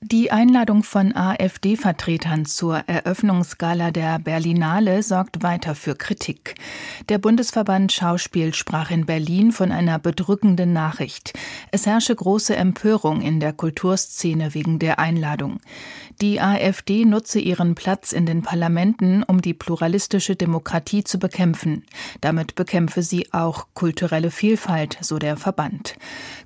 die Einladung von AfD-Vertretern zur Eröffnungsgala der Berlinale sorgt weiter für Kritik. Der Bundesverband Schauspiel sprach in Berlin von einer bedrückenden Nachricht. Es herrsche große Empörung in der Kulturszene wegen der Einladung. Die AfD nutze ihren Platz in den Parlamenten, um die pluralistische Demokratie zu bekämpfen. Damit bekämpfe sie auch kulturelle Vielfalt, so der Verband.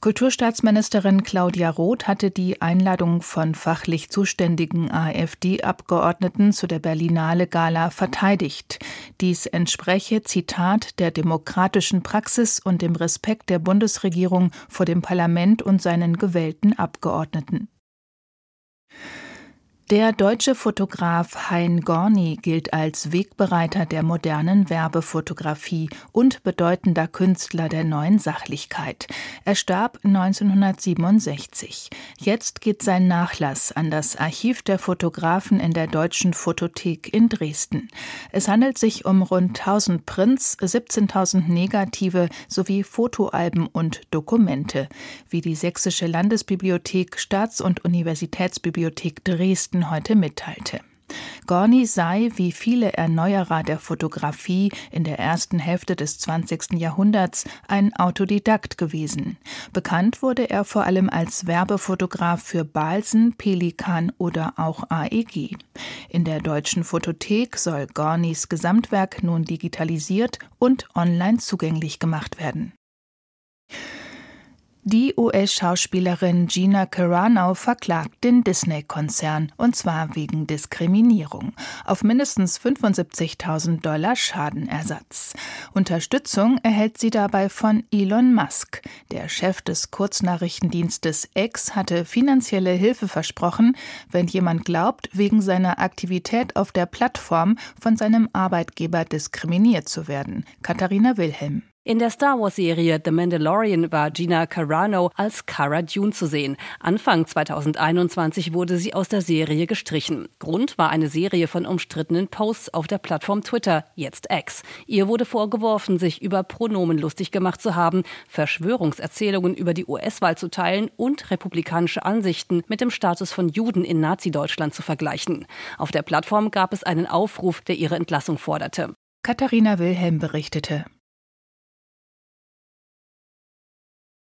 Kulturstaatsministerin Claudia Roth hatte die Einladung von von fachlich zuständigen AfD-Abgeordneten zu der Berlinale Gala verteidigt. Dies entspreche, Zitat, der demokratischen Praxis und dem Respekt der Bundesregierung vor dem Parlament und seinen gewählten Abgeordneten. Der deutsche Fotograf Hein Gorni gilt als Wegbereiter der modernen Werbefotografie und bedeutender Künstler der neuen Sachlichkeit. Er starb 1967. Jetzt geht sein Nachlass an das Archiv der Fotografen in der Deutschen Fotothek in Dresden. Es handelt sich um rund 1000 Prints, 17.000 Negative sowie Fotoalben und Dokumente, wie die Sächsische Landesbibliothek, Staats- und Universitätsbibliothek Dresden heute mitteilte. Gorni sei, wie viele Erneuerer der Fotografie in der ersten Hälfte des 20. Jahrhunderts, ein Autodidakt gewesen. Bekannt wurde er vor allem als Werbefotograf für Balsen, Pelikan oder auch AEG. In der deutschen Fotothek soll Gornis Gesamtwerk nun digitalisiert und online zugänglich gemacht werden. Die US-Schauspielerin Gina Carano verklagt den Disney-Konzern, und zwar wegen Diskriminierung, auf mindestens 75.000 Dollar Schadenersatz. Unterstützung erhält sie dabei von Elon Musk. Der Chef des Kurznachrichtendienstes X hatte finanzielle Hilfe versprochen, wenn jemand glaubt, wegen seiner Aktivität auf der Plattform von seinem Arbeitgeber diskriminiert zu werden. Katharina Wilhelm. In der Star Wars-Serie The Mandalorian war Gina Carano als Cara Dune zu sehen. Anfang 2021 wurde sie aus der Serie gestrichen. Grund war eine Serie von umstrittenen Posts auf der Plattform Twitter, jetzt X. Ihr wurde vorgeworfen, sich über Pronomen lustig gemacht zu haben, Verschwörungserzählungen über die US-Wahl zu teilen und republikanische Ansichten mit dem Status von Juden in Nazi-Deutschland zu vergleichen. Auf der Plattform gab es einen Aufruf, der ihre Entlassung forderte. Katharina Wilhelm berichtete.